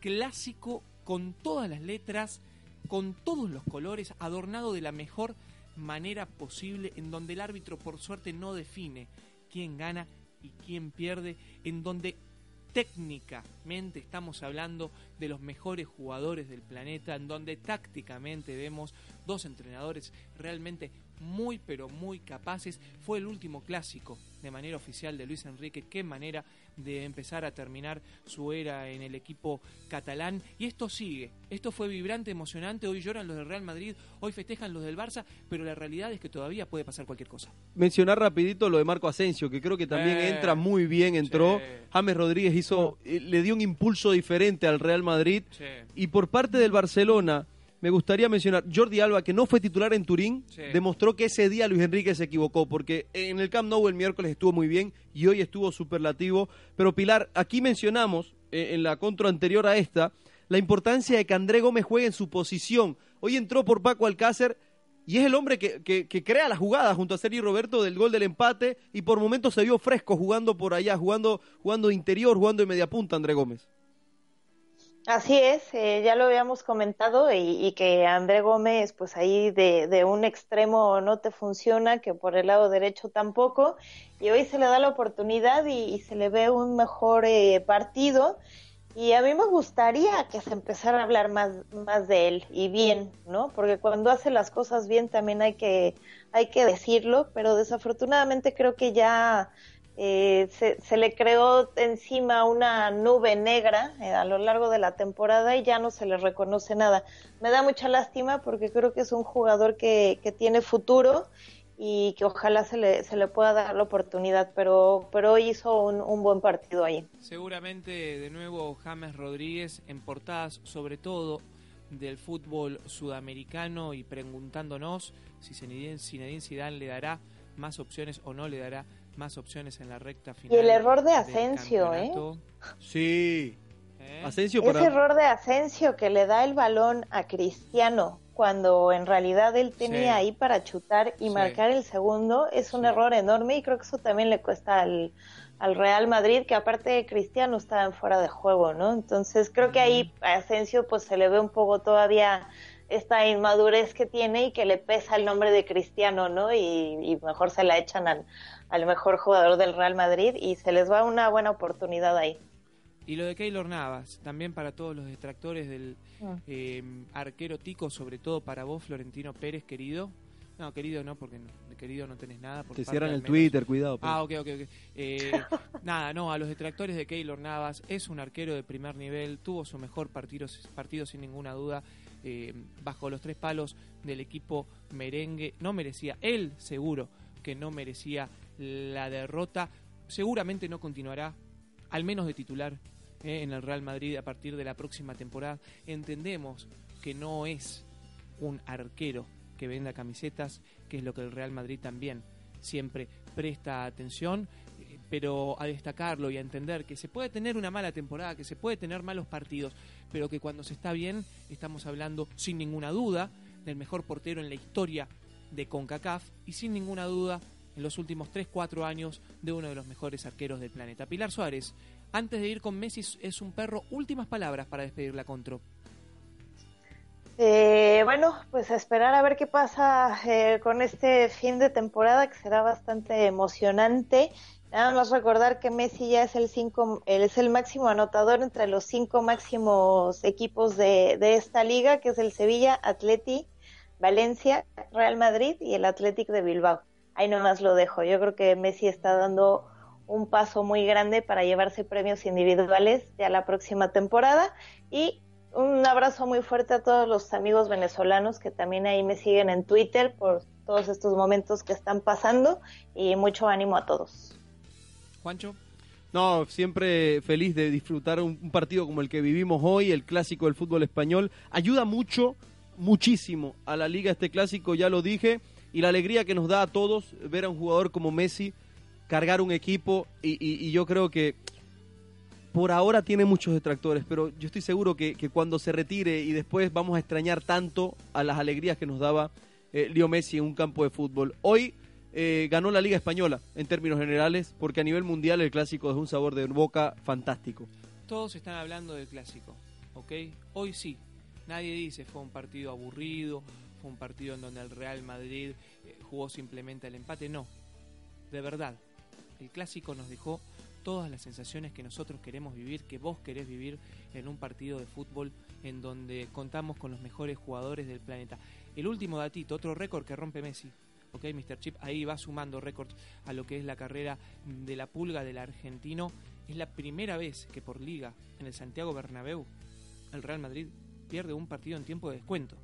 clásico con todas las letras, con todos los colores, adornado de la mejor manera posible, en donde el árbitro por suerte no define quién gana y quién pierde, en donde técnicamente estamos hablando de los mejores jugadores del planeta, en donde tácticamente vemos dos entrenadores realmente muy pero muy capaces. Fue el último clásico de manera oficial de Luis Enrique. Qué manera de empezar a terminar su era en el equipo catalán. Y esto sigue. Esto fue vibrante, emocionante. Hoy lloran los del Real Madrid, hoy festejan los del Barça, pero la realidad es que todavía puede pasar cualquier cosa. Mencionar rapidito lo de Marco Asensio, que creo que también eh, entra muy bien, entró. James Rodríguez hizo, eh, le dio un impulso diferente al Real Madrid. Y por parte del Barcelona me gustaría mencionar Jordi Alba, que no fue titular en Turín, demostró que ese día Luis Enrique se equivocó, porque en el Camp Nou el miércoles estuvo muy bien y hoy estuvo superlativo. Pero Pilar, aquí mencionamos, eh, en la contra anterior a esta, la importancia de que André Gómez juegue en su posición. Hoy entró por Paco Alcácer y es el hombre que, que, crea la jugada junto a Sergio Roberto del gol del empate y por momentos se vio fresco jugando por allá, jugando, jugando de interior, jugando de media punta André Gómez. Así es, eh, ya lo habíamos comentado y, que André Gómez, pues ahí de, de, un extremo no te funciona, que por el lado derecho tampoco, y hoy se le da la oportunidad y, se le ve un mejor eh, partido. Y a mí me gustaría que se empezara a hablar más, más de él y bien, ¿no? Porque cuando hace las cosas bien también hay que, hay que decirlo, pero desafortunadamente creo que ya eh, se, le creó encima una nube negra eh, a lo largo de la temporada y ya no se le reconoce nada. Me da mucha lástima porque creo que es un jugador que, que tiene futuro y que ojalá se le, se le pueda dar la oportunidad, pero, pero hoy hizo un, un buen partido ahí. Seguramente de nuevo James Rodríguez en portadas sobre todo del fútbol sudamericano y preguntándonos si Zinedine Zidane le dará más opciones o no le dará más opciones en la recta final. Y el error de Asensio, ¿eh? Sí. ¿Eh? Asensio Ese error de Asensio que le da el balón a Cristiano cuando en realidad él tenía ahí para chutar y marcar el segundo es un error enorme y creo que eso también le cuesta al, al Real Madrid que aparte de Cristiano estaba en fuera de juego, ¿no? Entonces creo que ahí a Asensio pues se le ve un poco todavía esta inmadurez que tiene y que le pesa el nombre de Cristiano, ¿no? Y, y mejor se la echan al, al mejor jugador del Real Madrid y se les va una buena oportunidad ahí. Y lo de Keylor Navas, también para todos los detractores del ah. eh, arquero tico, sobre todo para vos, Florentino Pérez, querido. No, querido no, porque de querido no tenés nada. Por Te cierran el Twitter, cuidado. Ah, ok, ok, ok. Eh, nada, no, a los detractores de Keylor Navas, es un arquero de primer nivel, tuvo su mejor partido, partido sin ninguna duda, eh, bajo los tres palos del equipo merengue. No merecía, él seguro que no merecía la derrota. Seguramente no continuará, al menos de titular, eh, en el Real Madrid a partir de la próxima temporada. Entendemos que no es un arquero que venda camisetas, que es lo que el Real Madrid también siempre presta atención, eh, pero a destacarlo y a entender que se puede tener una mala temporada, que se puede tener malos partidos, pero que cuando se está bien estamos hablando sin ninguna duda del mejor portero en la historia de CONCACAF y sin ninguna duda en los últimos 3-4 años de uno de los mejores arqueros del planeta. Pilar Suárez, Antes de ir con Messi es un perro, últimas palabras para despedir la Contro. Eh, bueno, pues esperar a ver qué pasa eh, con este fin de temporada que será bastante emocionante. Nada más recordar que Messi ya es el cinco, es el máximo anotador entre los cinco máximos equipos de, de esta liga, que es el Sevilla, Atleti, Valencia, Real Madrid y el Athletic de Bilbao. Ahí nomás lo dejo. Yo creo que Messi está dando un paso muy grande para llevarse premios individuales ya la próxima temporada y un abrazo muy fuerte a todos los amigos venezolanos que también ahí me siguen en Twitter por todos estos momentos que están pasando y mucho ánimo a todos. Juancho. No, siempre feliz de disfrutar un, partido como el que vivimos hoy, el clásico del fútbol español. Ayuda mucho, muchísimo a la liga este clásico, ya lo dije, y la alegría que nos da a todos ver a un jugador como Messi cargar un equipo y yo creo que por ahora tiene muchos detractores, pero yo estoy seguro que, cuando se retire y después vamos a extrañar tanto a las alegrías que nos daba eh, Leo Messi en un campo de fútbol. Hoy eh, ganó la Liga Española en términos generales, porque a nivel mundial el clásico es un sabor de boca fantástico. Todos están hablando del clásico, ¿ok? Hoy sí. Nadie dice fue un partido aburrido, fue un partido en donde el Real Madrid eh, jugó simplemente el empate. No, de verdad. El clásico nos dejó todas las sensaciones que nosotros queremos vivir, que vos querés vivir en un partido de fútbol en donde contamos con los mejores jugadores del planeta. El último datito, otro récord que rompe Messi. Ok, Mr. Chip, ahí va sumando récords a lo que es la carrera de la pulga del argentino. Es la primera vez que por liga en el Santiago Bernabéu el Real Madrid pierde un partido en tiempo de descuento.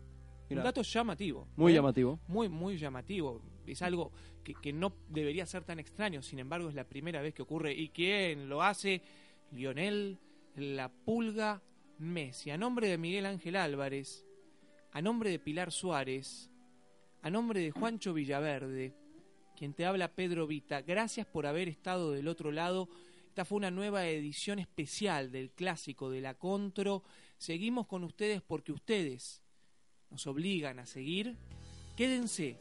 Un dato llamativo. Muy ¿eh? llamativo. Muy, muy llamativo. Es algo que, no debería ser tan extraño, sin embargo es la primera vez que ocurre. ¿Y quién lo hace? Lionel La Pulga Messi. A nombre de Miguel Ángel Álvarez, a nombre de Pilar Suárez, a nombre de Juancho Villaverde, quien te habla Pedro Vita, gracias por haber estado del otro lado. Esta fue una nueva edición especial del clásico de la Contro. Seguimos con ustedes porque ustedes nos obligan a seguir. Quédense,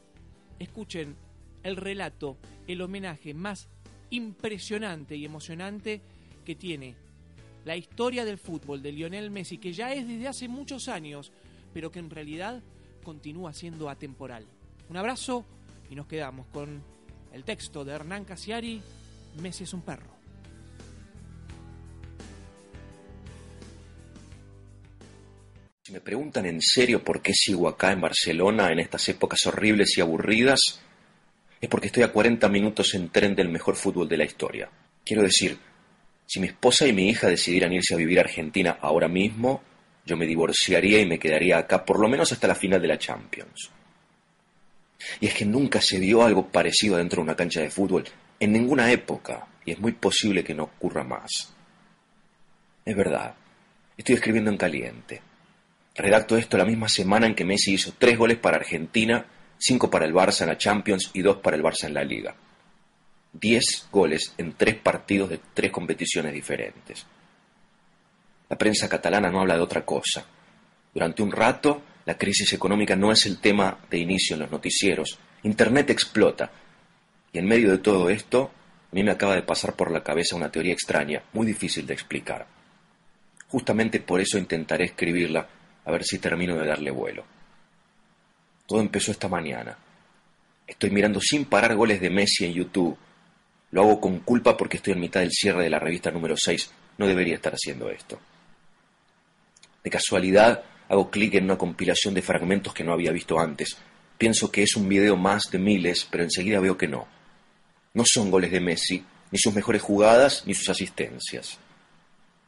escuchen el relato, el homenaje más impresionante y emocionante que tiene la historia del fútbol de Lionel Messi, que ya es desde hace muchos años, pero que en realidad continúa siendo atemporal. Un abrazo y nos quedamos con el texto de Hernán Casiari, Messi es un perro. Si me preguntan en serio por qué sigo acá en Barcelona en estas épocas horribles y aburridas, es porque estoy a 40 minutos en tren del mejor fútbol de la historia. Quiero decir, si mi esposa y mi hija decidieran irse a vivir a Argentina ahora mismo, yo me divorciaría y me quedaría acá por lo menos hasta la final de la Champions. Y es que nunca se vio algo parecido dentro de una cancha de fútbol en ninguna época, y es muy posible que no ocurra más. Es verdad, estoy escribiendo en caliente. Redacto esto la misma semana en que Messi hizo tres goles para Argentina cinco para el Barça en la Champions y dos para el Barça en la Liga. Diez goles en tres partidos de tres competiciones diferentes. La prensa catalana no habla de otra cosa. Durante un rato, la crisis económica no es el tema de inicio en los noticieros. Internet explota. Y en medio de todo esto, a mí me acaba de pasar por la cabeza una teoría extraña, muy difícil de explicar. Justamente por eso intentaré escribirla, a ver si termino de darle vuelo. Todo empezó esta mañana. Estoy mirando sin parar goles de Messi en YouTube. Lo hago con culpa porque estoy en mitad del cierre de la revista número 6. No debería estar haciendo esto. De casualidad, hago clic en una compilación de fragmentos que no había visto antes. Pienso que es un video más de miles, pero enseguida veo que no. No son goles de Messi, ni sus mejores jugadas, ni sus asistencias.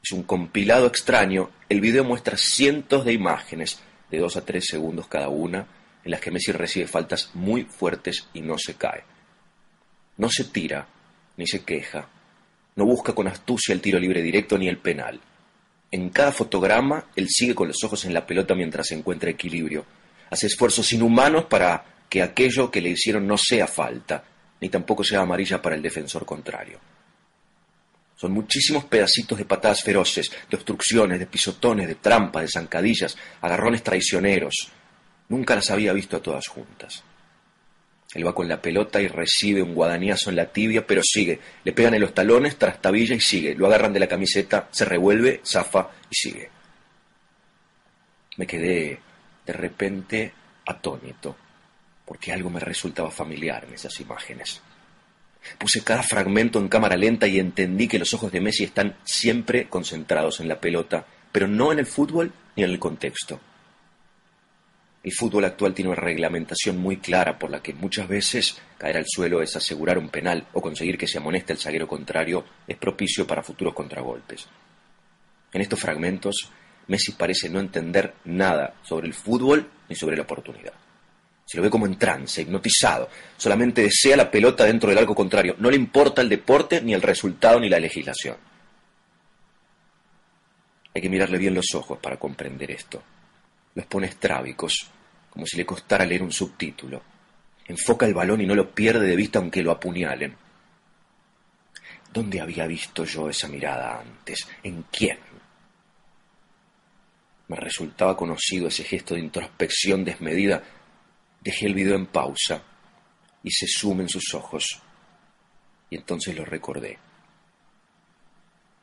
Es un compilado extraño. El video muestra cientos de imágenes, de dos a tres segundos cada una, en las que Messi recibe faltas muy fuertes y no se cae. No se tira, ni se queja, no busca con astucia el tiro libre directo ni el penal. En cada fotograma, él sigue con los ojos en la pelota mientras encuentra equilibrio. Hace esfuerzos inhumanos para que aquello que le hicieron no sea falta, ni tampoco sea amarilla para el defensor contrario. Son muchísimos pedacitos de patadas feroces, de obstrucciones, de pisotones, de trampas, de zancadillas, agarrones traicioneros, Nunca las había visto a todas juntas. Él va con la pelota y recibe un guadañazo en la tibia, pero sigue. Le pegan en los talones, trastabilla y sigue. Lo agarran de la camiseta, se revuelve, zafa y sigue. Me quedé de repente atónito, porque algo me resultaba familiar en esas imágenes. Puse cada fragmento en cámara lenta y entendí que los ojos de Messi están siempre concentrados en la pelota, pero no en el fútbol ni en el contexto. El fútbol actual tiene una reglamentación muy clara por la que muchas veces caer al suelo es asegurar un penal o conseguir que se amoneste el zaguero contrario es propicio para futuros contragolpes. En estos fragmentos, Messi parece no entender nada sobre el fútbol ni sobre la oportunidad. Se lo ve como en trance, hipnotizado. Solamente desea la pelota dentro del arco contrario. No le importa el deporte, ni el resultado, ni la legislación. Hay que mirarle bien los ojos para comprender esto. Los pone estrábicos, como si le costara leer un subtítulo. Enfoca el balón y no lo pierde de vista aunque lo apuñalen. ¿Dónde había visto yo esa mirada antes? ¿En quién? Me resultaba conocido ese gesto de introspección desmedida. Dejé el video en pausa y se sumen sus ojos. Y entonces lo recordé.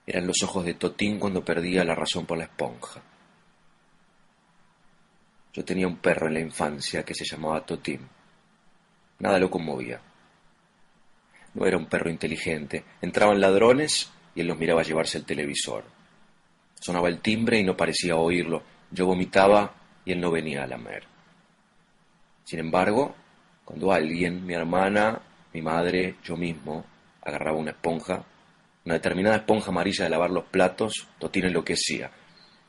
Eran los ojos de Totín cuando perdía la razón por la esponja. Yo tenía un perro en la infancia que se llamaba Totín. Nada lo conmovía. No era un perro inteligente. Entraban ladrones y él los miraba llevarse el televisor. Sonaba el timbre y no parecía oírlo. Yo vomitaba y él no venía a lamer. Sin embargo, cuando alguien, mi hermana, mi madre, yo mismo, agarraba una esponja, una determinada esponja amarilla de lavar los platos, Totín enloquecía.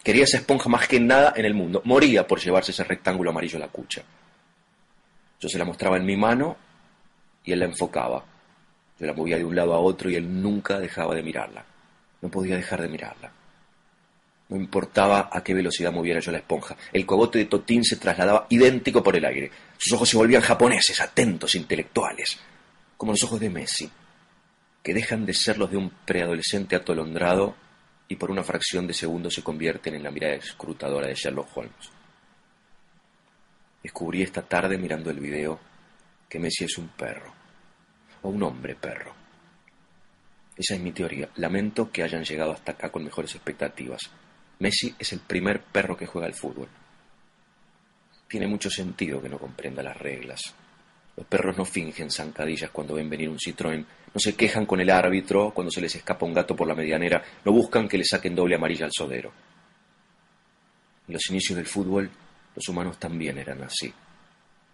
Quería esa esponja más que nada en el mundo. Moría por llevarse ese rectángulo amarillo a la cucha. Yo se la mostraba en mi mano y él la enfocaba. Yo la movía de un lado a otro y él nunca dejaba de mirarla. No podía dejar de mirarla. No importaba a qué velocidad moviera yo la esponja. El cogote de Totín se trasladaba idéntico por el aire. Sus ojos se volvían japoneses, atentos, intelectuales, como los ojos de Messi, que dejan de ser los de un preadolescente atolondrado y por una fracción de segundo se convierten en la mirada escrutadora de Sherlock Holmes. Descubrí esta tarde mirando el video que Messi es un perro, o un hombre perro. Esa es mi teoría. Lamento que hayan llegado hasta acá con mejores expectativas. Messi es el primer perro que juega al fútbol. Tiene mucho sentido que no comprenda las reglas. Los perros no fingen zancadillas cuando ven venir un Citroën, no se quejan con el árbitro cuando se les escapa un gato por la medianera, no buscan que le saquen doble amarilla al sodero. En los inicios del fútbol, los humanos también eran así.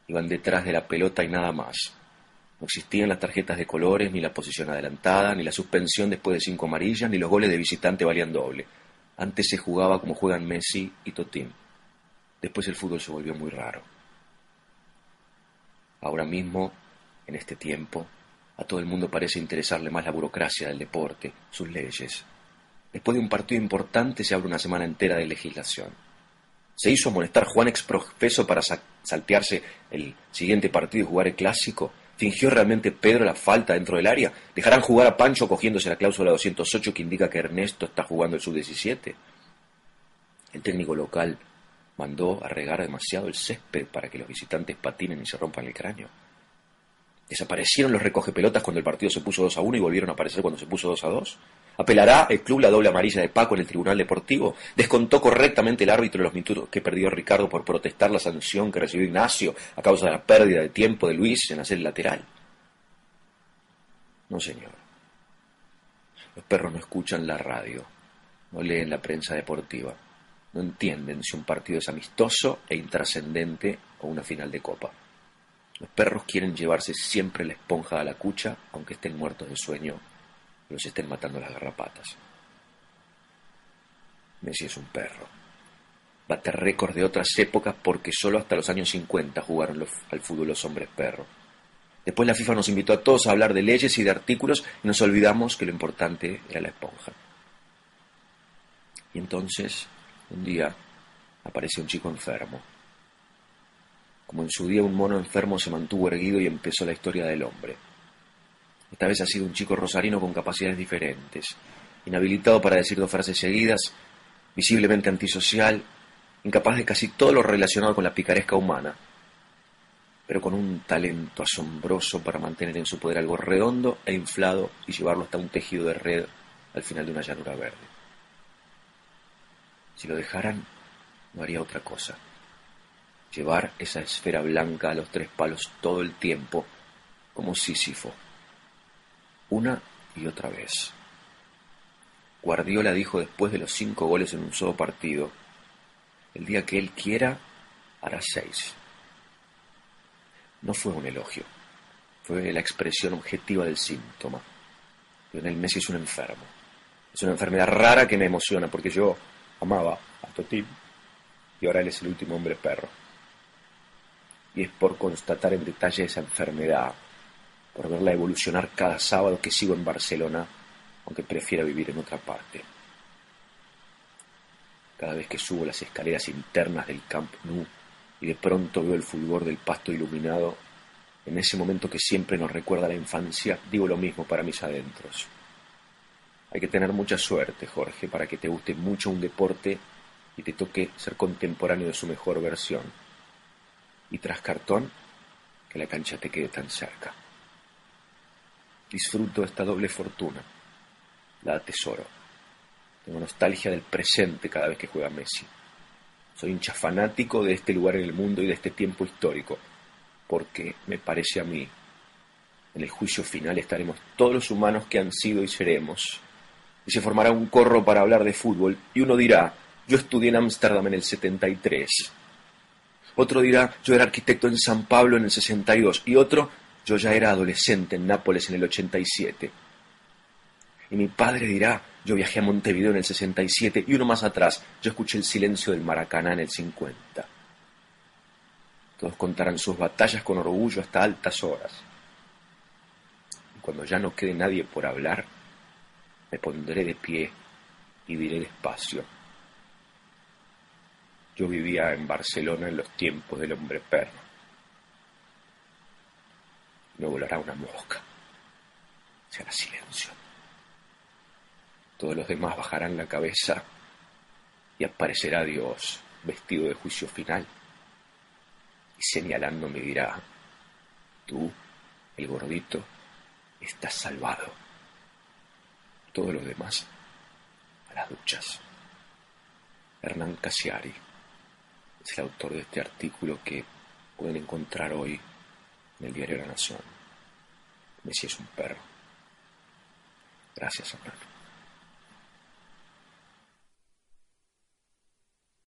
Iban detrás de la pelota y nada más. No existían las tarjetas de colores, ni la posición adelantada, ni la suspensión después de cinco amarillas, ni los goles de visitante valían doble. Antes se jugaba como juegan Messi y Totín. Después el fútbol se volvió muy raro. Ahora mismo, en este tiempo, a todo el mundo parece interesarle más la burocracia del deporte, sus leyes. Después de un partido importante se abre una semana entera de legislación. ¿Se hizo molestar Juan exprofeso para saltearse el siguiente partido y jugar el clásico? ¿Fingió realmente Pedro la falta dentro del área? ¿Dejarán jugar a Pancho cogiéndose la cláusula 208 que indica que Ernesto está jugando el sub-17? El técnico local mandó a regar demasiado el césped para que los visitantes patinen y se rompan el cráneo. Desaparecieron los recogepelotas cuando el partido se puso 2 a 1 y volvieron a aparecer cuando se puso 2 a 2. ¿Apelará el club la doble amarilla de Paco en el Tribunal Deportivo? ¿Descontó correctamente el árbitro los minutos que perdió Ricardo por protestar la sanción que recibió Ignacio a causa de la pérdida de tiempo de Luis en hacer el lateral? No, señor. Los perros no escuchan la radio, no leen la prensa deportiva, no entienden si un partido es amistoso e intrascendente o una final de copa. Los perros quieren llevarse siempre la esponja a la cucha, aunque estén muertos de sueño los estén matando las garrapatas. Messi es un perro. Bate récord de otras épocas porque solo hasta los años 50 jugaron al fútbol los hombres perros. Después la FIFA nos invitó a todos a hablar de leyes y de artículos y nos olvidamos que lo importante era la esponja. Y entonces, un día, apareció un chico enfermo. Como en su día un mono enfermo se mantuvo erguido y empezó la historia del hombre. Esta vez ha sido un chico rosarino con capacidades diferentes, inhabilitado para decir dos frases seguidas, visiblemente antisocial, incapaz de casi todo lo relacionado con la picaresca humana. pero con un talento asombroso para mantener en su poder algo redondo e inflado y llevarlo hasta un tejido de red al final de una llanura verde. Si lo dejaran, no haría otra cosa. Llevar esa esfera blanca a los tres palos todo el tiempo, como Sísifo. Una y otra vez. Guardiola dijo después de los cinco goles en un solo partido, el día que él quiera, hará seis. No fue un elogio, fue la expresión objetiva del síntoma. Lionel Messi es un enfermo. Es una enfermedad rara que me emociona porque yo amaba a Totín y ahora él es el último hombre perro. Y es por constatar en detalle esa enfermedad, por verla evolucionar cada sábado que sigo en Barcelona, aunque prefiera vivir en otra parte. Cada vez que subo las escaleras internas del Camp Nou y de pronto veo el fulgor del pasto iluminado, en ese momento que siempre nos recuerda la infancia, digo lo mismo para mis adentros. Hay que tener mucha suerte, Jorge, para que te guste mucho un deporte y te toque ser contemporáneo de su mejor versión. Y tras cartón, que la cancha te quede tan cerca. Disfruto esta doble fortuna. La atesoro. Tengo nostalgia del presente cada vez que juega Messi. Soy hincha fanático de este lugar en el mundo y de este tiempo histórico, porque me parece a mí, en el juicio final estaremos todos los humanos que han sido y seremos, y se formará un corro para hablar de fútbol, y uno dirá, yo estudié en Ámsterdam en el 73. Otro dirá, yo era arquitecto en San Pablo en el 62. Y otro, yo ya era adolescente en Nápoles en el 87. Y mi padre dirá, yo viajé a Montevideo en el 67 y uno más atrás, yo escuché el silencio del Maracaná en el 50. Todos contarán sus batallas con orgullo hasta altas horas. Y cuando ya no quede nadie por hablar, me pondré de pie y diré despacio. Yo vivía en Barcelona en los tiempos del hombre perro. No volará una mosca. Se hará silencio. Todos los demás bajarán la cabeza y aparecerá Dios vestido de juicio final y señalándome dirá, tú, el gordito, estás salvado. Todos los demás a las duchas. Hernán Casiari es el autor de este artículo que pueden encontrar hoy en el diario La Nación. Messi es un perro. Gracias, Hernán.